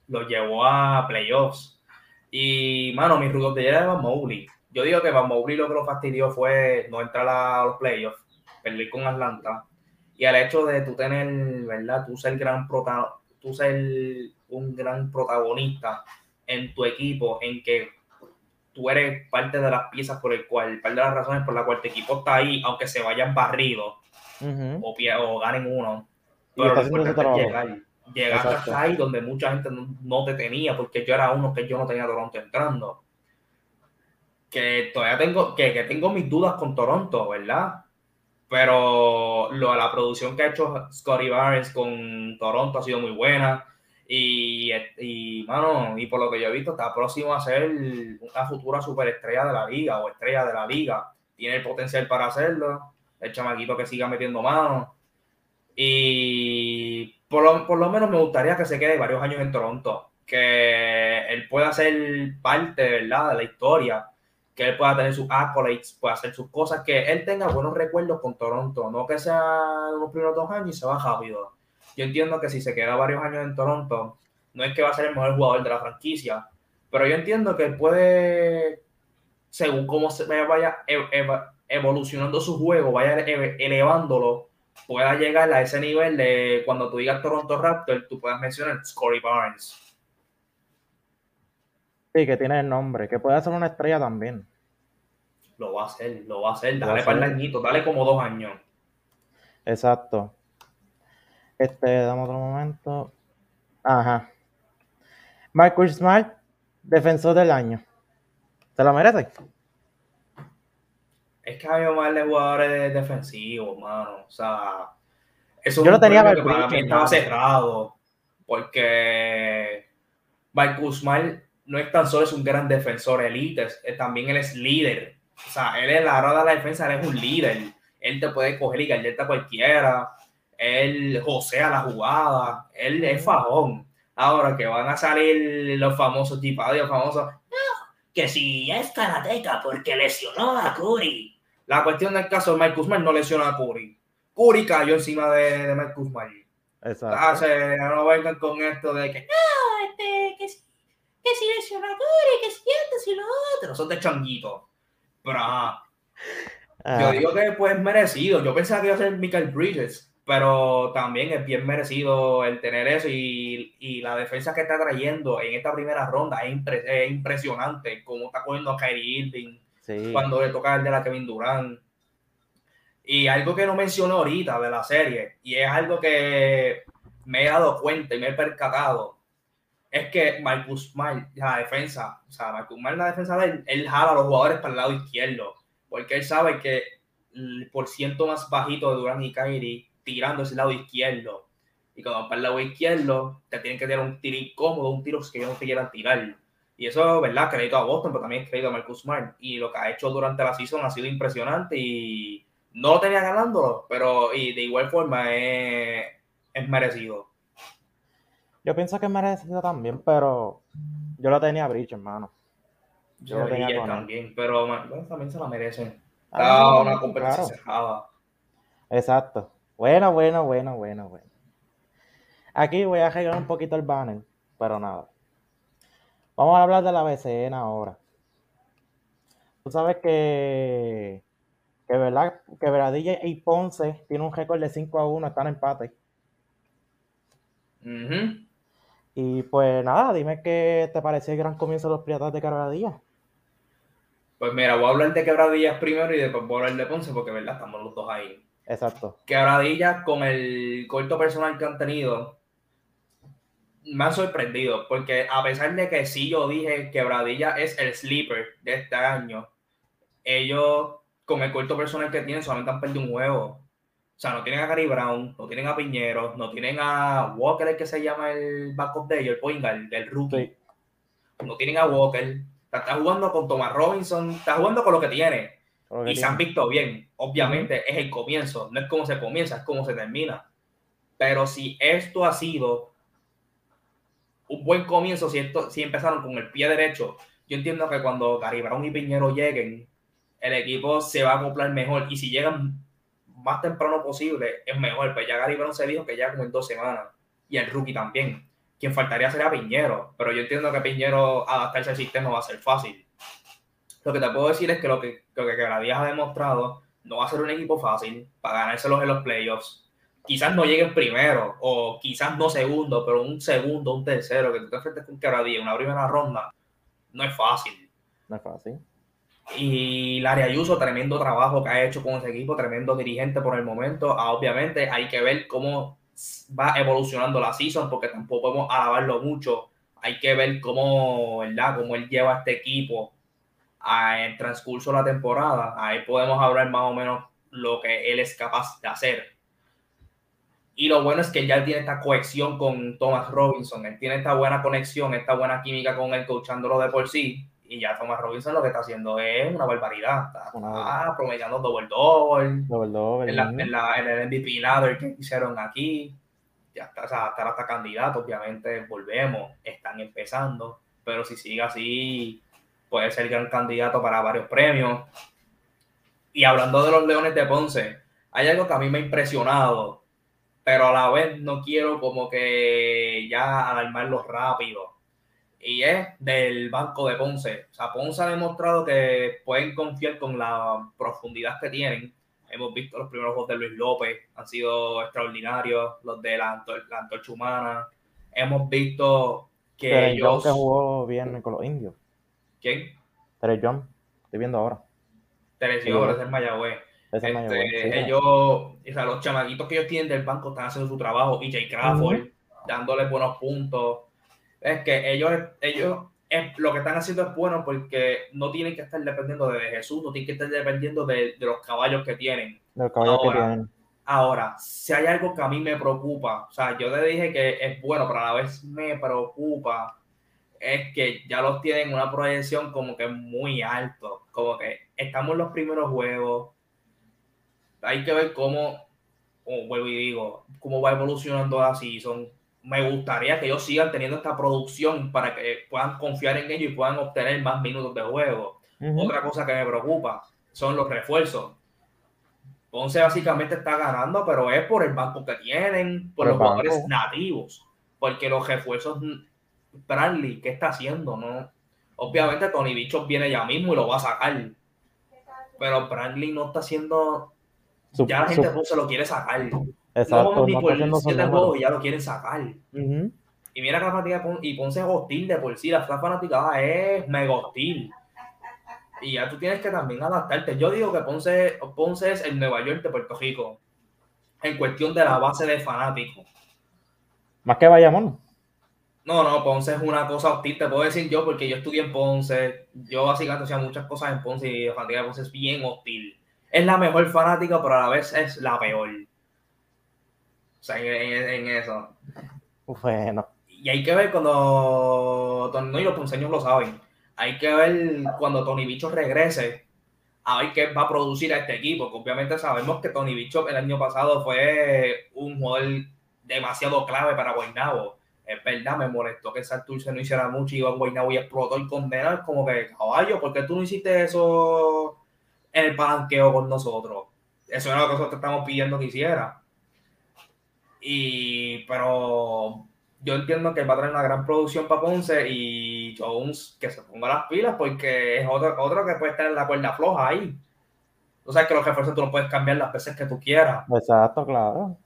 lo llevó a playoffs. Y, mano, mi rudo de era Van Mowgli. Yo digo que Van Mowgli lo que lo fastidió fue no entrar a los playoffs, perder con Atlanta. Y el hecho de tú tener, ¿verdad? Tú ser, gran prota tú ser un gran protagonista en tu equipo, en que tú eres parte de las piezas por el cual, parte de las razones por las cuales tu equipo está ahí, aunque se vayan barridos o, o, ganen uno. Pero lo importante es llegar. Llegar hasta ahí donde mucha gente no, te tenía, porque yo era uno que yo no tenía Toronto entrando. Que todavía tengo, que, que tengo mis dudas con Toronto, ¿verdad? Pero lo, la producción que ha hecho Scotty Barnes con Toronto ha sido muy buena y, y, mano, y por lo que yo he visto, está próximo a ser una futura superestrella de la liga o estrella de la liga. Tiene el potencial para hacerlo. El chamaquito que siga metiendo mano. Y por lo, por lo menos me gustaría que se quede varios años en Toronto. Que él pueda ser parte, ¿verdad?, de la historia. Que él pueda tener sus accolades, pueda hacer sus cosas. Que él tenga buenos recuerdos con Toronto. No que sea los primeros dos años y se va rápido yo entiendo que si se queda varios años en Toronto, no es que va a ser el mejor jugador de la franquicia, pero yo entiendo que puede, según cómo se vaya evolucionando su juego, vaya elevándolo, pueda llegar a ese nivel de cuando tú digas Toronto Raptor, tú puedas mencionar Scotty Barnes.
Sí, que tiene el nombre, que puede ser una estrella también.
lo va a hacer, lo va a hacer. Dale para el añito, dale como dos años.
Exacto. Este, dame otro momento. Ajá. Marcus Smart, defensor del año. ¿Te lo merece?
Es que hay más de jugadores defensivos, mano. O sea,
eso Yo no tenía
que para mí estaba cerrado. Porque Marcus Smart no es tan solo es un gran defensor elite, también él es líder. O sea, él es la hora de la defensa, él es un líder. Él te puede coger y galleta a cualquiera. Él josea la jugada. Él es fajón. Ahora que van a salir los famosos tipados, los famosos. que si es karateca porque lesionó a Curry. La cuestión del caso de Mike Kuzma no lesionó a Curry. Curry cayó encima de, de Mike Kuzma. Exacto. no vengan con esto de no, que, que si Curry, que si esto, si lo otro. Son de changuito. Pero ajá. Yo ah. digo que pues merecido. Yo pensaba que iba a ser Michael Bridges, pero también es bien merecido el tener eso y, y la defensa que está trayendo en esta primera ronda es, es impresionante. Como está cogiendo a Kyrie Irving cuando le toca el de la Kevin Durant. Y algo que no mencionó ahorita de la serie, y es algo que me he dado cuenta y me he percatado, es que Marcus Smart, la defensa, o sea, Marcus Smart, la defensa de él, él jala a los jugadores para el lado izquierdo porque él sabe que el por ciento más bajito de Durán y Kyrie tirando ese lado izquierdo. Y cuando para el lado izquierdo, te tienen que tirar un tiro incómodo, un tiro que ellos no te quieran tirar. Y eso, ¿verdad? Crédito a Boston, pero también crédito a Marcus Smart. Y lo que ha hecho durante la season ha sido impresionante y no lo tenía ganándolo, pero y de igual forma es, merecido.
Yo pienso que merecido también, pero yo lo tenía a Bridge, hermano.
Yo también, pero también se la merecen. Ah, una competencia cerrada.
Exacto. Bueno, bueno, bueno, bueno, bueno. Aquí voy a arreglar un poquito el banner, pero nada. Vamos a hablar de la BCN ahora. Tú sabes que, que verdad, que Veradilla y Ponce tiene un récord de 5 a 1, están en empate. Y pues nada, dime qué te pareció el gran comienzo de los Piratas de Quebradillas.
Pues mira, voy a hablar de Quebradillas primero y después voy a hablar de Ponce porque, ¿verdad? Estamos los dos ahí.
Exacto.
Quebradillas, con el corto personal que han tenido, me han sorprendido porque a pesar de que sí yo dije Quebradillas es el sleeper de este año, ellos con el corto personal que tienen solamente han perdido un juego. O sea, no tienen a Gary Brown, no tienen a Piñero, no tienen a Walker, el que se llama el backup de ellos, el point guard, del rookie. No tienen a Walker está jugando con Thomas Robinson, está jugando con lo que tiene. y se han visto bien. Obviamente es el comienzo, no es como se comienza, es como se termina. Pero si esto ha sido un buen comienzo, si, esto, si empezaron con el pie derecho, yo entiendo que cuando Gary Brown y Piñero lleguen, el equipo se va a acoplar mejor. Y si llegan más temprano posible, es mejor. Pues ya Gary Brown se dijo que ya como en dos semanas. Y el rookie también quien faltaría sería Piñero, pero yo entiendo que Piñero adaptarse al sistema va a ser fácil. Lo que te puedo decir es que lo que, lo que ha demostrado no va a ser un equipo fácil para ganárselos en los playoffs. Quizás no lleguen primero o quizás no segundo, pero un segundo, un tercero, que tú te enfrentes con Quebradilla en una primera ronda, no es fácil.
No es fácil.
Y Larry Ayuso, tremendo trabajo que ha hecho con ese equipo, tremendo dirigente por el momento. Ah, obviamente hay que ver cómo va evolucionando la season, porque tampoco podemos alabarlo mucho. Hay que ver cómo, ¿verdad? cómo él lleva este equipo el transcurso de la temporada. Ahí podemos hablar más o menos lo que él es capaz de hacer. Y lo bueno es que ya tiene esta cohesión con Thomas Robinson. Él tiene esta buena conexión, esta buena química con él, coachándolo de por sí. Y ya Thomas Robinson lo que está haciendo es una barbaridad. Está, promediando doble doble.
Doble
En, la, en, el MVP ladder que hicieron aquí. Ya está, o sea, estar hasta candidato, obviamente. Volvemos, están empezando. Pero si sigue así, puede ser gran candidato para varios premios. Y hablando de los Leones de Ponce, hay algo que a mí me ha impresionado, pero a la vez no quiero como que ya alarmarlo rápido y es del banco de Ponce. O sea, Ponce ha demostrado que pueden confiar con la profundidad que tienen. Hemos visto los primeros juegos de Luis López, han sido extraordinarios, los de la, antorcha humana. Hemos visto que
Pero ellos... que jugó bien con los indios.
¿Quién?
Pero John, estoy viendo ahora.
Televisión,
Sí.
ese es Mayagüez.
Ese es
Este,
Mayagüez, sí.
ellos, o sea, los chamaquitos que ellos tienen del banco están haciendo su trabajo y Jay Crawford dándole buenos puntos. Es que ellos, ellos es, lo que están haciendo es bueno porque no tienen que estar dependiendo de Jesús, no tienen que estar dependiendo de, de los caballos que tienen.
Del caballo que
Ahora,
tienen.
Ahora, si hay algo que a mí me preocupa, o sea, yo te dije que es bueno, pero a la vez me preocupa, es que ya los tienen una proyección como que muy alto, como que estamos en los primeros juegos, hay que ver cómo, como vuelvo y digo, cómo va evolucionando la season. Me gustaría que ellos sigan teniendo esta producción para que puedan confiar en ellos y puedan obtener más minutos de juego. Otra cosa que me preocupa son los refuerzos. Ponce básicamente está ganando, pero es por el banco que tienen, por los jugadores nativos, porque los refuerzos, Bradley, ¿qué está haciendo? No? Obviamente Tony Bichos viene ya mismo y lo va a sacar, pero Bradley no está haciendo, ya la gente Ponce lo quiere sacar.
Exacto,
no ni
no
por
sus
siete juegos y ya lo quieren sacar. Y mira que la fanática y Ponce es hostil de por sí, la fanaticada es mega hostil. Y ya tú tienes que también adaptarte. Yo digo que Ponce, Ponce es el Nueva York de Puerto Rico. En cuestión de la base de fanáticos.
Más que Bayamón.
No, no, Ponce es una cosa hostil, te puedo decir yo, porque yo estudié en Ponce. Yo básicamente hacía muchas cosas en Ponce y la fanática de Ponce es bien hostil. Es la mejor fanática, pero a la vez es la peor. Sea, en, eso.
Bueno,
Y hay que ver cuando Tony, no, y los ponceños lo saben. Hay que ver cuando Tony Bicho regrese, a ver qué va a producir a este equipo. Que obviamente sabemos que Tony Bicho el año pasado fue un jugador demasiado clave para Guaynabo. Es verdad, me molestó que Santurce no hiciera mucho y iba a Guaynabo y explotó el condenado. Como que, caballo, ¿por qué tú no hiciste eso en el palanqueo con nosotros? Eso era lo que nosotros estamos pidiendo que hiciera. Y, pero yo entiendo que va a traer una gran producción para Ponce y Jones que se ponga las pilas porque es otro, otro que puede estar en la cuerda floja ahí. O sea, que los refuerzos tú los puedes cambiar las veces que tú quieras.
exacto, claro.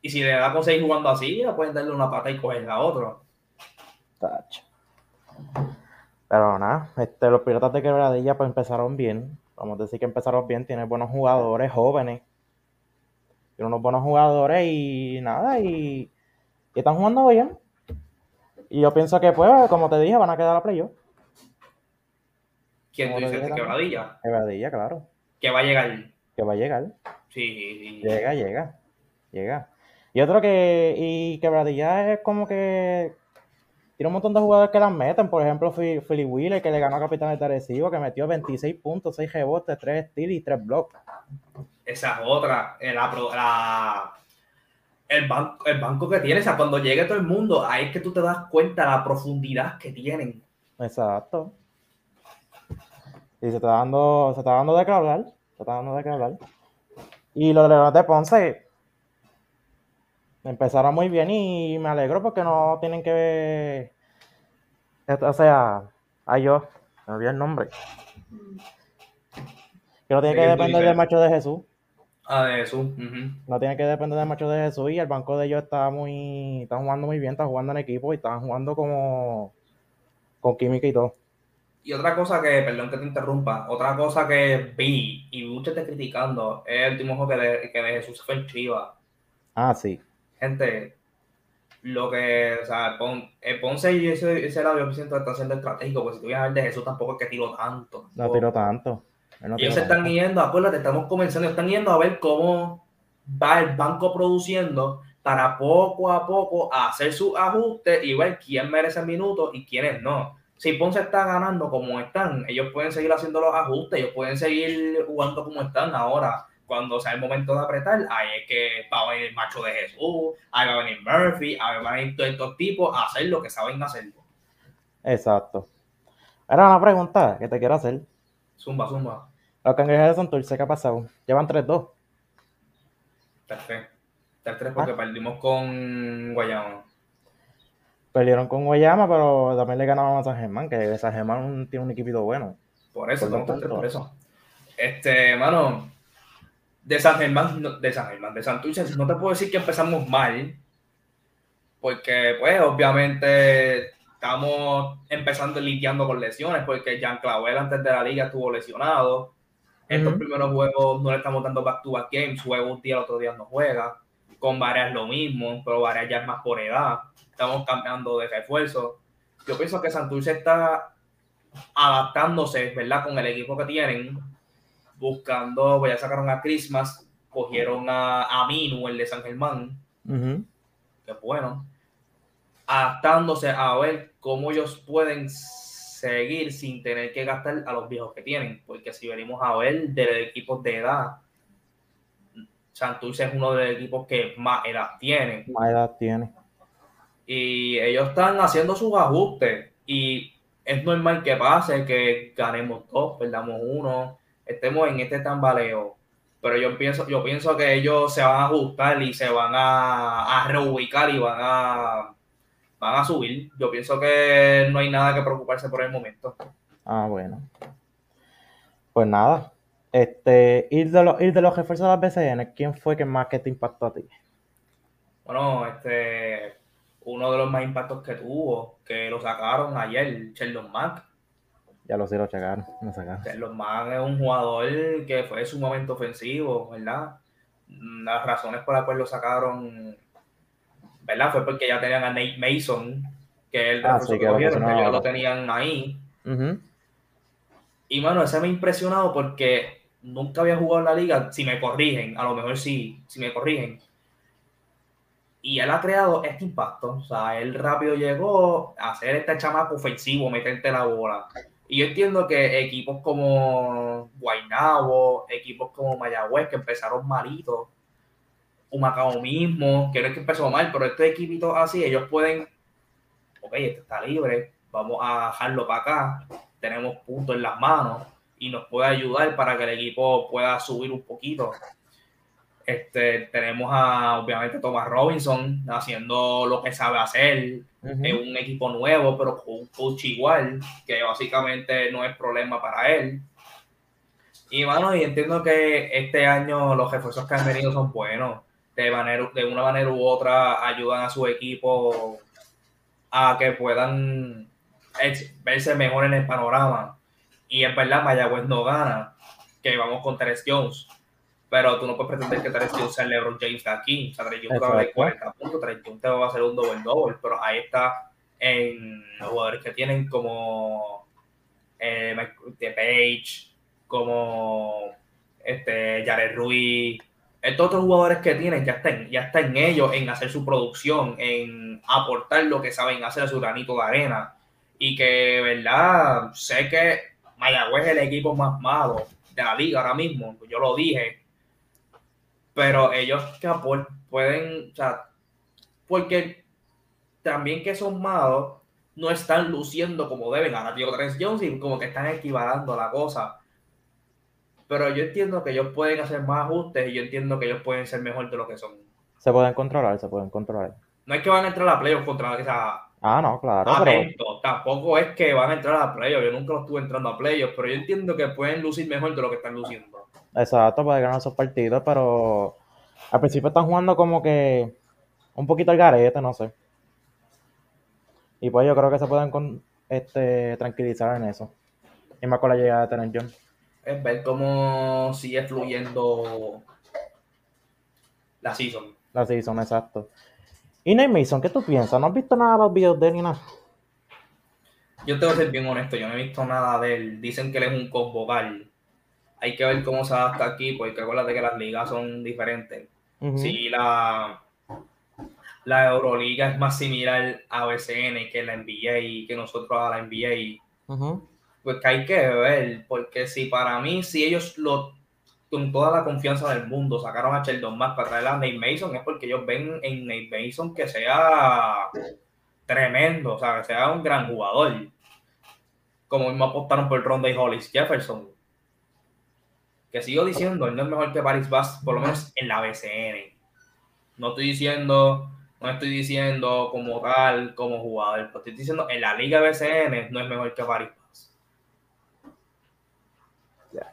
Y si le da con seguir jugando así, le pueden darle una pata y coger la otra.
Tacho. Pero nada, este, los Piratas de Quebradilla pues empezaron bien. Vamos a decir que empezaron bien, tienen buenos jugadores jóvenes. Tienen unos buenos jugadores y nada, y, y están jugando bien. Y yo pienso que pues, como te dije, van a quedar a playoff.
¿Quién tú dices? Quebradilla.
Quebradilla, claro.
Que va a llegar.
Que va a llegar.
Sí.
Llega, llega. Llega. Y otro que. Y Quebradilla es como que. Tiene un montón de jugadores que las meten. Por ejemplo, Phil- Philly Wheeler, que le ganó a Capitán de Arecibo, que metió 26 puntos, 6 rebotes, 3 steals y 3 blocks.
Esa es otra. eh, La, el, banco, el banco que tiene. O sea, cuando llegue todo el mundo, ahí es que tú te das cuenta la profundidad que tienen.
Exacto. Y se está dando, se está dando de qué hablar. Se está dando de qué hablar. Y Leones de Ponce empezaron muy bien y me alegro porque no tienen que o sea, ay yo, me olvidé el nombre. Que no tiene
¿De
que depender del macho de Jesús.
Ah, de ujú.
No tiene que depender del macho de Jesús y el banco de ellos está muy, está jugando muy bien, está jugando en equipo y están jugando como con química y todo.
Y otra cosa que, perdón que te interrumpa, otra cosa que vi y muchos te criticando es el último juego que de, que de Jesús fue en Chivas.
Ah, sí.
Gente, lo que, o sea, Pon- el Ponce y ese, ese lado yo siento está siendo estratégico, porque si tú vienes a ver de Jesús tampoco es que tiró tanto.
No tiró tanto. No
Ellos se están yendo, acuérdate, estamos comenzando, están yendo a ver cómo va el banco produciendo para poco a poco hacer sus ajustes y ver quién merece minutos y quiénes no. Si Ponce está ganando como están, ellos pueden seguir haciendo los ajustes, ellos pueden seguir jugando como están ahora. Cuando sea el momento de apretar, ahí es que va a venir el macho de Jesús, ahí va a venir Murphy, ahí van a venir todos estos tipos a hacer lo que saben hacer.
Exacto. Ahora una pregunta que te quiero hacer.
Zumba, zumba.
Los cangrejos de Santurce, ¿qué ha pasado? Llevan 3-2.
Perfecto. 3 porque perdimos con Guayama.
Perdieron con Guayama, pero también le ganaron a San Germán, que San Germán tiene un equipito bueno.
Por eso,
Por lo
estamos 3
tanto.
por eso. Este, mano, de San Germán, no- de San Germán, de Santurce, no te puedo decir que empezamos mal, porque, pues, obviamente estamos empezando lidiando con lesiones, porque Jean Clavel antes de la liga estuvo lesionado. Estos
Ujú.
primeros juegos no le estamos dando back-to-back games, juega un día, el otro día no juega. Con varias lo mismo, pero varias ya es más por edad. Estamos cambiando de refuerzo. Yo pienso que Santurce está adaptándose, ¿verdad? Con el equipo que tienen, buscando, pues ya sacaron a Christmas, cogieron a, a Minu, el de San Germán,
Ujú.
que es bueno, adaptándose a ver cómo ellos pueden seguir sin tener que gastar a los viejos que tienen, porque si venimos a ver de equipos de edad, Santurce es uno de los equipos que más edad tiene.
Más edad tiene.
y ellos están haciendo sus ajustes. Y es normal que pase que ganemos dos, perdamos uno, estemos en este tambaleo. Pero yo pienso, yo pienso que ellos se van a ajustar y se van a, a reubicar y van a, van a subir. Yo pienso que no hay nada que preocuparse por el momento.
Ah, bueno. Pues nada. Este, ir de los, ir de los refuerzos de las BCN, ¿quién fue que más que te impactó a ti?
Bueno, este, uno de los más impactos que tuvo, que lo sacaron ayer, Sheldon Mack.
Ya lo sé, lo checaron, lo sacaron.
Sheldon Mack es un jugador que fue sumamente ofensivo, ¿verdad? Las razones por las cuales lo sacaron, ¿verdad? Fue porque ya tenían a Nate Mason, que el
Ah, sí,
que cogieron, que ya lo tenían ahí. Y mano, ese me ha impresionado porque nunca había jugado en la liga. Si me corrigen, a lo mejor sí, si me corrigen. Y él ha creado este impacto. O sea, él rápido llegó a hacer este chamaco ofensivo, meterte la bola. Y yo entiendo que equipos como Guaynabo, equipos como Mayagüez, que empezaron malitos, Humacao mismo, que no es que empezó mal, pero estos equipitos así, ellos pueden, ok, este está libre, vamos a dejarlo para acá, tenemos puntos en las manos y nos puede ayudar para que el equipo pueda subir un poquito. Este, tenemos a, obviamente, Thomas Robinson haciendo lo que sabe hacer,
Ujú.
es un equipo nuevo, pero con un coach igual, que básicamente no es problema para él. Y bueno, y entiendo que este año los refuerzos que han venido son buenos. De, manera, de una manera u otra ayudan a su equipo a que puedan verse mejor en el panorama. Y es verdad, Mayagüez no gana, que vamos con Teres Jones. Pero tú no puedes pretender que Teres Jones sea el LeBron James de aquí. O sea, Teres Jones te va a dar
Exacto.
40 puntos, Teres Jones te va a hacer un doble-double. Pero ahí está en los jugadores que tienen como eh, Mike- de Page, como este, Jared Ruiz, estos otros jugadores que tienen, ya están, ya está en ellos, en hacer su producción, en aportar lo que saben hacer a su granito de arena. Y que, ¿verdad? Sé que Mayagüez es el equipo más malo de la liga ahora mismo, yo lo dije. Pero ellos que pueden, o sea, porque también que son malos, no están luciendo como deben. Ahora tío Trent Jones y como que están equivalando la cosa. Pero yo entiendo que ellos pueden hacer más ajustes y yo entiendo que ellos pueden ser mejor de lo que son.
Se pueden controlar, se pueden controlar.
No es que van a entrar a la playoff contra o sea,
Ah, no, claro, pero.
Tampoco es que van a entrar a la playoff. Yo nunca los estuve entrando a playoff, pero yo entiendo que pueden lucir mejor de lo que están luciendo.
Exacto, puede ganar esos partidos, pero al principio están jugando como que un poquito al garete, no sé. Y pues yo creo que se pueden con- este, tranquilizar en eso. Y más con la llegada de Terence Jones.
Es ver cómo sigue fluyendo la season.
La season, exacto. Y Nate Mason, ¿qué tú piensas? ¿No has visto nada de los videos de él ni nada?
Yo tengo que ser bien honesto, yo no he visto nada de él. Dicen que él es un convocal. Hay que ver cómo se adapta aquí, porque acuérdate que las ligas son diferentes. Si la, la Euroliga es más similar a BCN que la NBA, que nosotros a la NBA, pues que hay que ver, porque si para mí, si ellos lo con toda la confianza del mundo sacaron a Sheldon Mack para traer a Nate Mason, es porque ellos ven en Nate Mason que sea tremendo, o sea, que sea un gran jugador. Como mismo apostaron por Ronda y Hollis Jefferson. Que sigo diciendo, él no es mejor que Paris Bass, por lo menos en la BCN. No estoy diciendo, no estoy diciendo como tal, como jugador, pero estoy diciendo en la Liga BCN no es mejor que Paris Bass.
Ya.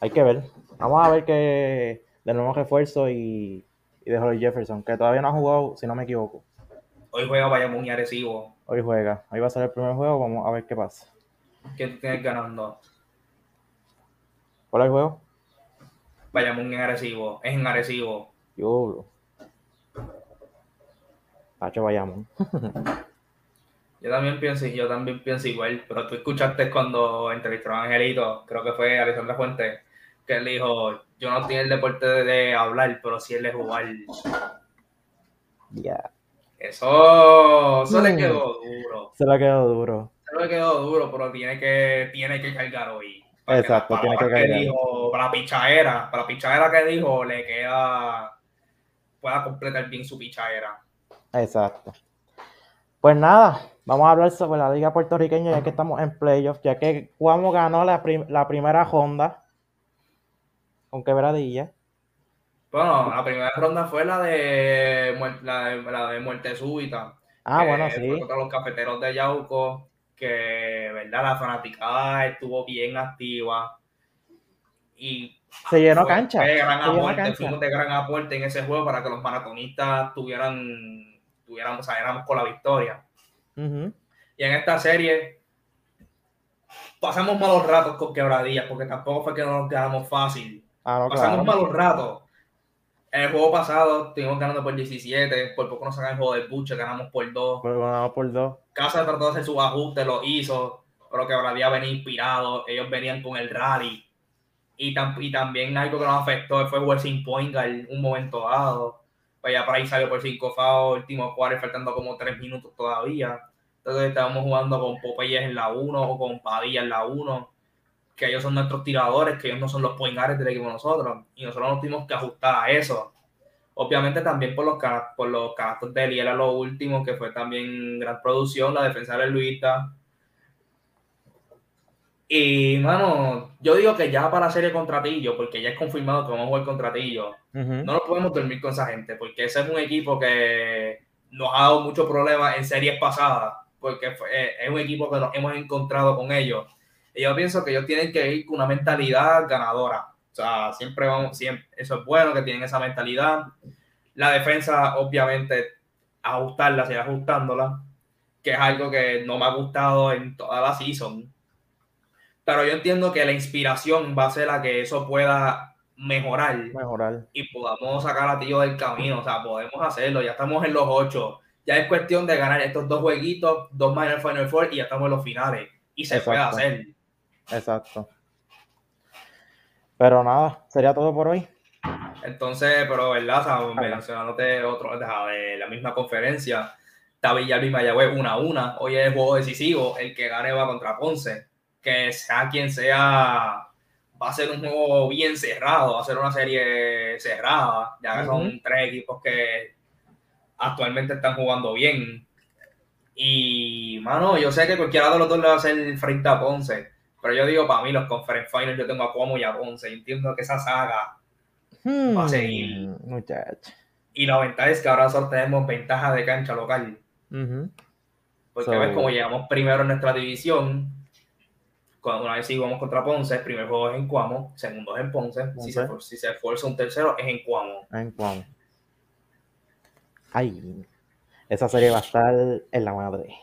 Hay que ver. Vamos a ver que de nuevo refuerzo y, y de Holly Jefferson, que todavía no ha jugado, si no me equivoco.
Hoy juega Bayamón y Arecibo.
Hoy juega. Hoy va a ser el primer juego, vamos a ver qué pasa.
¿Quién tú tienes ganando?
¿Cuál es el juego?
Bayamón en Arecibo. Es en Arecibo.
Yo. Pacho Bayamón.
Yo también pienso, yo también pienso igual, pero tú escuchaste cuando entrevistaron a Angelito, creo que fue Alexandra Fuente, que él dijo, yo no tengo el deporte de, hablar, pero sí el de jugar.
Ya.
Eso, eso le
Mm.
quedó duro.
Se le quedó duro.
Eso le quedó duro, pero tiene que, tiene que cargar hoy. Para
Exacto,
las
tiene que
dijo, para la pichadera, para la pichadera que dijo, le queda, pueda completar bien su pichadera.
Exacto. Pues nada, vamos a hablar sobre la liga puertorriqueña ya que estamos en playoffs, ya que Cuamo ganó la, prim- la primera ronda con quebradilla.
Bueno, la primera ronda fue la de, la de, la de muerte súbita.
Ah, bueno, sí.
contra los cafeteros de Yauco, que, verdad, la fanaticada estuvo bien activa. Y
Se llenó
fue
cancha.
de gran
se
aporte,
cancha.
de gran aporte en ese juego para que los maratonistas tuvieran, tuvieran, saliéramos con la victoria.
Ujú.
Y en esta serie pasamos malos ratos con quebradillas, porque tampoco fue que nos quedamos fácil.
Ah, no,
Pasamos
claro.
malos ratos. En el juego pasado estuvimos ganando por 17, por poco nos sacan el juego del buche, ganamos por 2.
Pues ganamos por dos.
Casa trató de hacer sus ajustes, lo hizo, pero Quebradilla venía inspirado, ellos venían con el rally. Y, tam- y también algo que nos afectó fue sin point en un momento dado. Pues ya por ahí salió por 5 fouls, último cuarto, faltando como 3 minutos todavía. Entonces estábamos jugando con Popeyes en la 1 o con Padilla en la 1, que ellos son nuestros tiradores, que ellos no son los point guards del equipo de nosotros. Y nosotros nos tuvimos que ajustar a eso. Obviamente también por los, por los canastos de Eliel a lo último, que fue también gran producción, la defensa de Luisa. Y, mano, yo digo que ya para la serie contra Tillo, porque ya es confirmado que vamos a jugar contra Tillo,
Ujú.
no nos podemos dormir con esa gente, porque ese es un equipo que nos ha dado muchos problemas en series pasadas, porque eh, es un equipo que nos hemos encontrado con ellos. Y yo pienso que ellos tienen que ir con una mentalidad ganadora. O sea, siempre vamos, siempre, eso es bueno que tienen esa mentalidad. La defensa, obviamente, ajustarla, seguir ajustándola, que es algo que no me ha gustado en toda la season. Pero yo entiendo que la inspiración va a ser la que eso pueda mejorar
Mejorar.
y podamos sacar a Tío del camino. O sea, podemos hacerlo. Ya estamos en los ocho. Ya es cuestión de ganar estos dos jueguitos, dos el Final Four y ya estamos en los finales. Y se puede hacer.
Exacto. Pero nada, sería todo por hoy.
Entonces, pero verdad,
Ajá.
mencionándote otro de la misma conferencia, está Villalba y Mayagüez una a una. Hoy es el juego decisivo. El que gane va contra Ponce. Que sea quien sea, va a ser un juego bien cerrado, va a ser una serie cerrada, ya que son tres equipos que actualmente están jugando bien. Y, mano, yo sé que cualquiera de los dos le va a hacer frente a Ponce, pero yo digo, para mí, los Conference Finals, yo tengo a Cuomo y a Ponce. entiendo que esa saga Va a seguir.
Hmm, Muchacho.
Y la ventaja es que ahora nosotros tenemos ventaja de cancha local. Porque
So-
ves como llegamos primero en nuestra división. Cuando una vez si jugamos contra Ponce, el primer juego es en Cuamo, segundo es en Ponce. Si se, si se esfuerza un tercero, es en Cuamo.
En Cuamo. Ay, esa serie va a estar en la madre.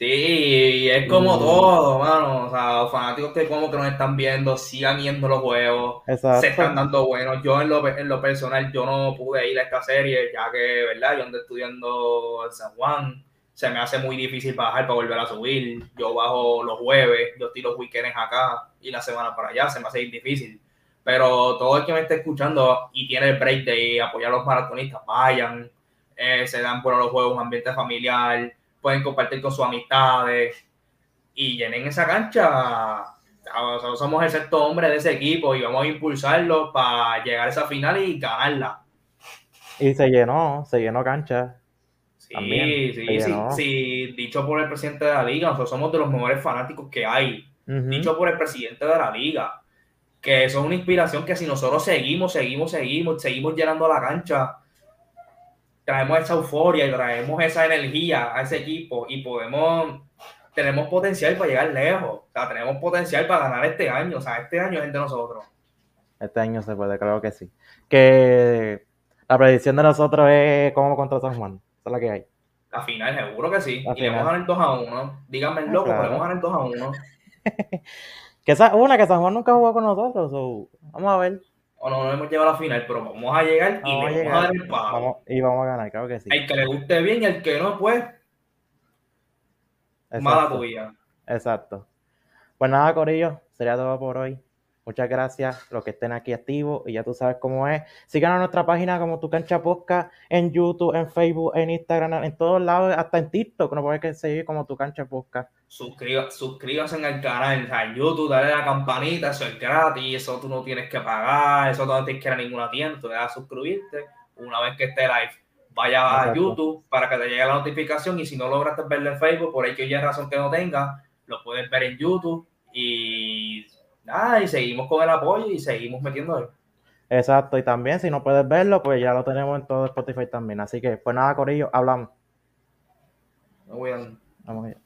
Sí, es como
Mm.
todo, mano. O sea, los fanáticos que como que nos están viendo, sigan yendo los juegos.
Exacto.
se están dando buenos. Yo en lo, en lo personal, yo no pude ir a esta serie, ya que, ¿verdad? Yo ando estudiando en San Juan. Se me hace muy difícil bajar para volver a subir. Yo bajo los jueves, yo estoy los weekends acá y la semana para allá. Se me hace difícil. Pero todo el que me esté escuchando y tiene el break de apoyar a los maratonistas, vayan. Eh, se dan por los juegos, un ambiente familiar. Pueden compartir con sus amistades y llenen esa cancha nosotros somos el sexto hombre de ese equipo y vamos a impulsarlo para llegar a esa final y ganarla.
Y se llenó, se llenó cancha.
Sí,
También,
sí, sí, dicho por el presidente de la liga, nosotros somos de los mejores fanáticos que hay. Dicho por el presidente de la liga, que eso es una inspiración que si nosotros seguimos, seguimos, seguimos, seguimos llenando la cancha, traemos esa euforia y traemos esa energía a ese equipo y podemos, tenemos potencial para llegar lejos, o sea, tenemos potencial para ganar este año, o sea, este año es de nosotros.
Este año se puede, claro que sí. Que la predicción de nosotros es como contra San Juan. Esa es la que hay.
La final, seguro que sí.
La
y le vamos a ganar 2 a 1. Díganme el
Ah,
loco,
claro.
podemos ganar 2 a 1.
Que Que esa una que San Juan nunca jugó con nosotros. so, vamos a ver.
O no, no hemos llegado a la final, pero vamos a llegar y
Vamos a
vamos dar el.
Vamos, y vamos a ganar, claro que sí.
El que le guste bien y el que no, pues, mala tuya.
Exacto. Pues nada, Corillo, sería todo por hoy. Muchas gracias los que estén aquí activos y ya tú sabes cómo es. Síganos en nuestra página como Tu Cancha Podcast, en YouTube, en Facebook, en Instagram, en todos lados, hasta en TikTok, nos pueden seguir como Tu Cancha Podcast.
Suscriba, suscríbase al canal, o sea, en YouTube, dale a la campanita, eso es gratis, eso tú no tienes que pagar, eso no tienes que ir a ninguna tienda, tú le das a suscribirte. Una vez que esté live, vaya a. YouTube para que te llegue la notificación y si no lograste verlo en Facebook, por ahí que haya razón que no tenga, lo puedes ver en YouTube y nada, y seguimos con el apoyo y seguimos metiéndole.
Exacto, y también si no puedes verlo, pues ya lo tenemos en todo Spotify también. Así que, pues nada, Corillo, hablamos.
No voy a-
Vamos allá.